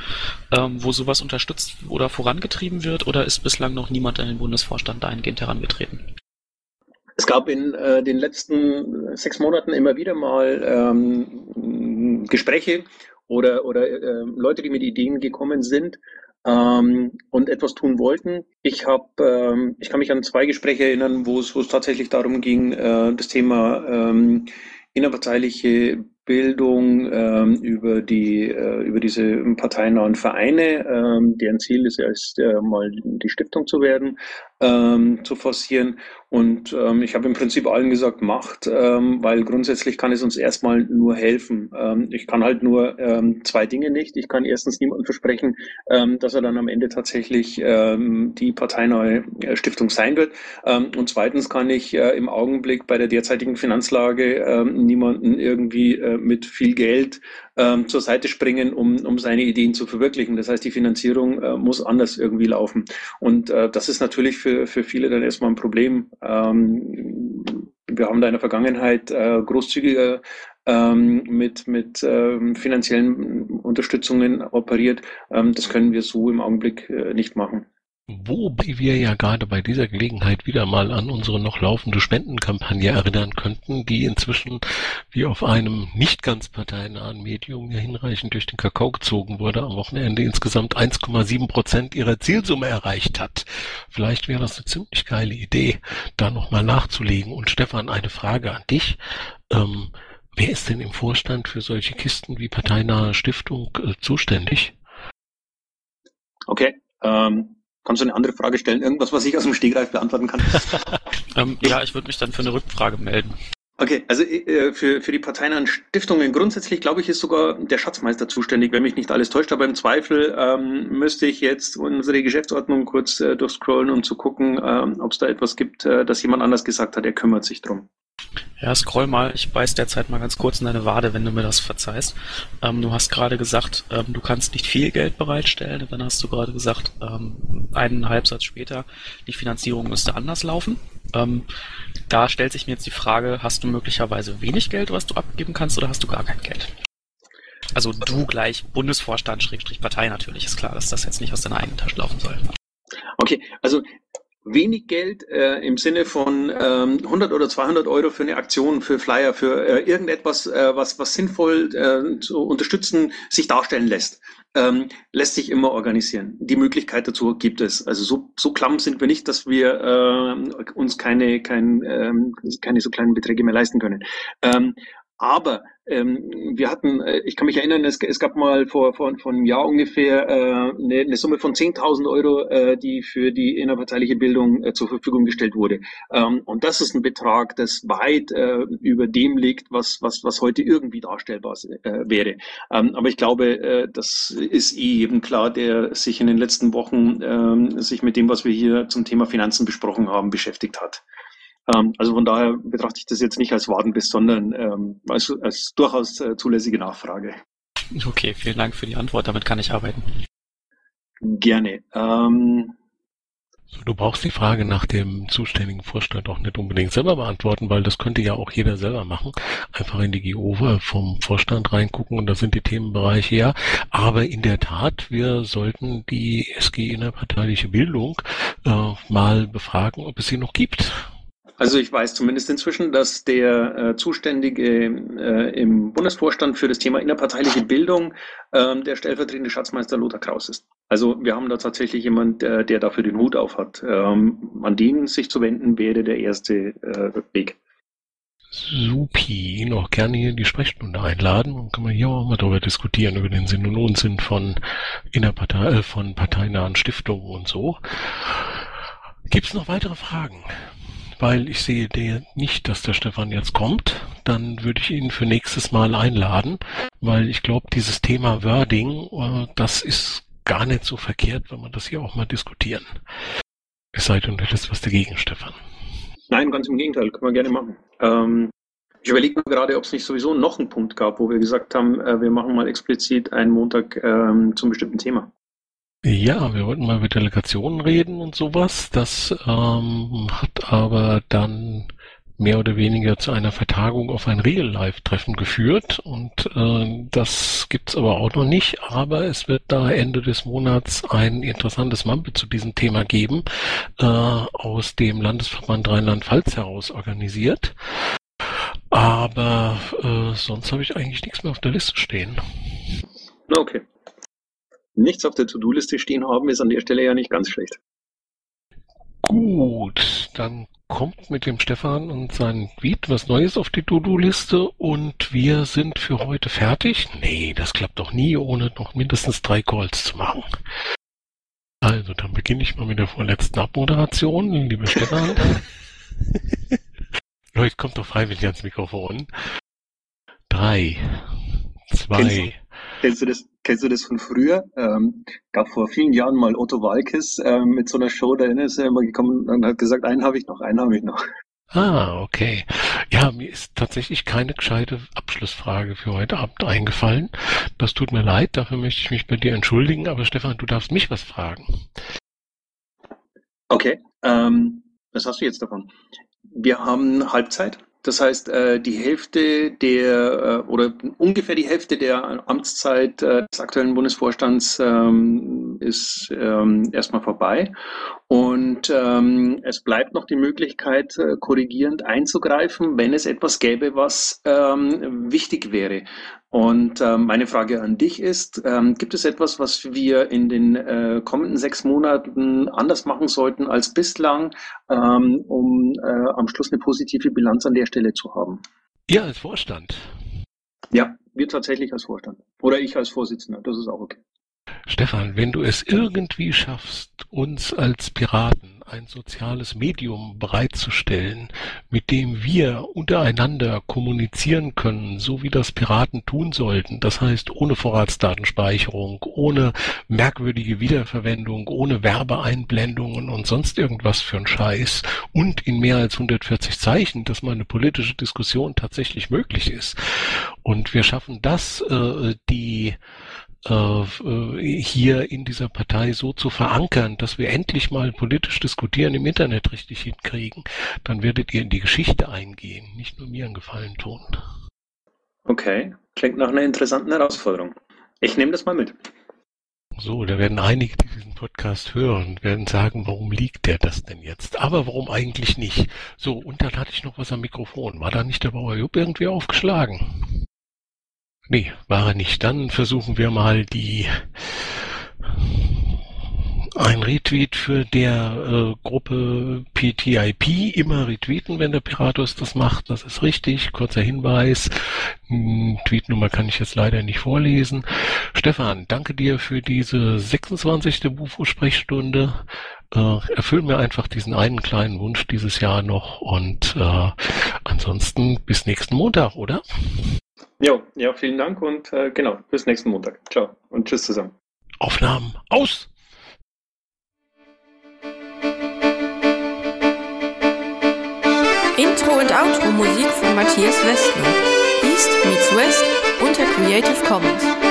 ähm, wo sowas unterstützt oder vorangetrieben wird? Oder ist bislang noch niemand an den Bundesvorstand dahingehend herangetreten? Es gab in äh, den letzten sechs Monaten immer wieder mal ähm, Gespräche oder, oder äh, Leute, die mit Ideen gekommen sind ähm, und etwas tun wollten. Ich habe, ähm, ich kann mich an zwei Gespräche erinnern, wo es, wo es tatsächlich darum ging, äh, das Thema ähm, innerparteiliche Bildung ähm, über die äh, über diese parteinahen Vereine, ähm, deren Ziel ist erst äh, mal die Stiftung zu werden, ähm, zu forcieren. Und ähm, ich habe im Prinzip allen gesagt, macht, ähm, weil grundsätzlich kann es uns erstmal nur helfen. Ähm, ich kann halt nur ähm, zwei Dinge nicht. Ich kann erstens niemandem versprechen, ähm, dass er dann am Ende tatsächlich die parteinahe äh, Stiftung sein wird. Und zweitens kann ich äh, im Augenblick bei der derzeitigen Finanzlage niemanden irgendwie äh, mit viel Geld zur Seite springen, um, um seine Ideen zu verwirklichen. Das heißt, die Finanzierung äh, muss anders irgendwie laufen. Und äh, das ist natürlich für, für viele dann erstmal ein Problem. Ähm, wir haben da in der Vergangenheit äh, großzügiger ähm, mit, mit ähm, finanziellen Unterstützungen operiert. Ähm, das können wir so im Augenblick äh, nicht machen. Wobei wir ja gerade bei dieser Gelegenheit wieder mal an unsere noch laufende Spendenkampagne erinnern könnten, die inzwischen wie auf einem nicht ganz parteinahen Medium ja hinreichend durch den Kakao gezogen wurde, am Wochenende insgesamt 1,7 Prozent ihrer Zielsumme erreicht hat. Vielleicht wäre das eine ziemlich geile Idee, da nochmal nachzulegen. Und Stefan, eine Frage an dich. Ähm, wer ist denn im Vorstand für solche Kisten wie parteinahe Stiftung äh, zuständig? Okay. Ähm, Kannst du eine andere Frage stellen? Irgendwas, was ich aus dem Stegreif beantworten kann? ähm, ja, ich würde mich dann für eine Rückfrage melden. Okay, also äh, für, für die parteinahen Stiftungen grundsätzlich, glaube ich, ist sogar der Schatzmeister zuständig, wenn mich nicht alles täuscht. Aber im Zweifel ähm, müsste ich jetzt unsere Geschäftsordnung kurz äh, durchscrollen, um zu gucken, ähm, ob es da etwas gibt, äh, das jemand anders gesagt hat. Er kümmert sich drum. Ja, scroll mal. Ich beiß derzeit mal ganz kurz in deine Wade, wenn du mir das verzeihst. Ähm, du hast gerade gesagt, ähm, du kannst nicht viel Geld bereitstellen. Dann hast du gerade gesagt, ähm, einen Halbsatz später, die Finanzierung müsste anders laufen. Ähm, da stellt sich mir jetzt die Frage, hast du möglicherweise wenig Geld, was du abgeben kannst, oder hast du gar kein Geld? Also du gleich Bundesvorstand, Schrägstrich Partei natürlich, ist klar, dass das jetzt nicht aus deiner eigenen Tasche laufen soll. Okay, also wenig Geld äh, im Sinne von ähm, 100 oder 200 Euro für eine Aktion, für Flyer, für äh, irgendetwas, äh, was, was sinnvoll äh, zu unterstützen sich darstellen lässt, ähm, lässt sich immer organisieren. Die Möglichkeit dazu gibt es. Also so, so klamm sind wir nicht, dass wir äh, uns keine, kein, ähm, keine so kleinen Beträge mehr leisten können. Ähm, aber ähm, wir hatten, äh, ich kann mich erinnern, es, es gab mal vor, vor, vor einem Jahr ungefähr äh, eine, eine Summe von 10.000 Euro, äh, die für die innerparteiliche Bildung äh, zur Verfügung gestellt wurde. Ähm, und das ist ein Betrag, das weit äh, über dem liegt, was, was, was heute irgendwie darstellbar äh, wäre. Ähm, aber ich glaube, äh, das ist eh eben klar, der sich in den letzten Wochen äh, sich mit dem, was wir hier zum Thema Finanzen besprochen haben, beschäftigt hat. Ähm, also von daher betrachte ich das jetzt nicht als Wadenbiss, sondern ähm, als, als durchaus äh, zulässige Nachfrage. Okay, vielen Dank für die Antwort. Damit kann ich arbeiten. Gerne. Ähm, Du brauchst die Frage nach dem zuständigen Vorstand auch nicht unbedingt selber beantworten, weil das könnte ja auch jeder selber machen. Einfach in die GO vom Vorstand reingucken und da sind die Themenbereiche ja. Aber in der Tat, wir sollten die SG innerparteiliche Bildung äh, mal befragen, ob es sie noch gibt. Also ich weiß zumindest inzwischen, dass der äh, Zuständige äh, im Bundesvorstand für das Thema innerparteiliche Bildung äh, der stellvertretende Schatzmeister Lothar Kraus ist. Also wir haben da tatsächlich jemand, äh, der dafür den Hut auf hat. Ähm, an den sich zu wenden wäre der erste äh, Weg. Supi, ihn auch gerne hier in die Sprechstunde einladen und können wir hier auch mal darüber diskutieren, über den Sinn und Unsinn von Innerpartei, äh, von parteinahen Stiftungen und so. Gibt es noch weitere Fragen? Weil ich sehe nicht, dass der Stefan jetzt kommt, dann würde ich ihn für nächstes Mal einladen, weil ich glaube, dieses Thema Wording, äh, das ist gar nicht so verkehrt, wenn wir das hier auch mal diskutieren. Es sei denn, du hättest was dagegen, Stefan. Nein, ganz im Gegenteil, können wir gerne machen. Ähm, Ich überlege nur gerade, ob es nicht sowieso noch einen Punkt gab, wo wir gesagt haben, äh, wir machen mal explizit einen Montag ähm, zum bestimmten Thema. Ja, wir wollten mal über Delegationen reden und sowas. Das ähm, hat aber dann mehr oder weniger zu einer Vertagung auf ein Real-Life-Treffen geführt und äh, das gibt's aber auch noch nicht, aber es wird da Ende des Monats ein interessantes Mampe zu diesem Thema geben, äh, aus dem Landesverband Rheinland-Pfalz heraus organisiert. Aber äh, sonst habe ich eigentlich nichts mehr auf der Liste stehen. Okay. Nichts auf der To-Do-Liste stehen haben ist an der Stelle ja nicht ganz schlecht. Gut, dann kommt mit dem Stefan und seinem Tweet was Neues auf die To-Do-Liste und wir sind für heute fertig. Nee, das klappt doch nie, ohne noch mindestens drei Calls zu machen. Also, dann beginne ich mal mit der vorletzten Abmoderation, liebe Stefan. Leute, kommt doch freiwillig ans Mikrofon. Drei, zwei, Kennst du das, kennst du das von früher? Ähm, gab vor vielen Jahren mal Otto Walkes ähm, mit so einer Show, da ist er immer gekommen und hat gesagt, einen habe ich noch, einen habe ich noch. Ah, okay. Ja, mir ist tatsächlich keine gescheite Abschlussfrage für heute Abend eingefallen. Das tut mir leid, dafür möchte ich mich bei dir entschuldigen, aber Stefan, du darfst mich was fragen. Okay, ähm, was hast du jetzt davon? Wir haben Halbzeit. Das heißt, äh, die Hälfte der äh, oder ungefähr die Hälfte der Amtszeit äh, des aktuellen Bundesvorstands ähm, ist ähm, erstmal vorbei. Und ähm, es bleibt noch die Möglichkeit, korrigierend einzugreifen, wenn es etwas gäbe, was wichtig wäre. Und ähm, meine Frage an dich ist, ähm, gibt es etwas, was wir in den äh, kommenden sechs Monaten anders machen sollten als bislang, ähm, um äh, am Schluss eine positive Bilanz an der Stelle zu haben? Ja, als Vorstand. Ja, wir tatsächlich als Vorstand. Oder ich als Vorsitzender, das ist auch okay. Stefan, wenn du es irgendwie schaffst, uns als Piraten ein soziales Medium bereitzustellen, mit dem wir untereinander kommunizieren können, so wie das Piraten tun sollten. Das heißt, ohne Vorratsdatenspeicherung, ohne merkwürdige Wiederverwendung, ohne Werbeeinblendungen und sonst irgendwas für einen Scheiß und in mehr als 140 Zeichen, dass mal eine politische Diskussion tatsächlich möglich ist. Und wir schaffen das, äh, die hier in dieser Partei so zu verankern, dass wir endlich mal politisch diskutieren im Internet richtig hinkriegen, dann werdet ihr in die Geschichte eingehen, nicht nur mir einen Gefallen tun. Okay, klingt nach einer interessanten Herausforderung. Ich nehme das mal mit. So, da werden einige, die diesen Podcast hören, werden sagen, warum liegt der das denn jetzt? Aber warum eigentlich nicht? So, und dann hatte ich noch was am Mikrofon. War da nicht der Bauer Jupp irgendwie aufgeschlagen? Nee, war er nicht. Dann versuchen wir mal die ein Retweet für der äh, Gruppe PTIP. Immer retweeten, wenn der Piratus das macht. Das ist richtig. Kurzer Hinweis. Hm, Tweetnummer kann ich jetzt leider nicht vorlesen. Stefan, danke dir für diese 26. Bufo-Sprechstunde. Äh, erfüll mir einfach diesen einen kleinen Wunsch dieses Jahr noch und äh, ansonsten bis nächsten Montag, oder? Jo, ja, vielen Dank und äh, genau, bis nächsten Montag. Ciao und tschüss zusammen. Aufnahmen aus! Intro und Outro Musik von Matthias Westner. East meets West unter Creative Commons.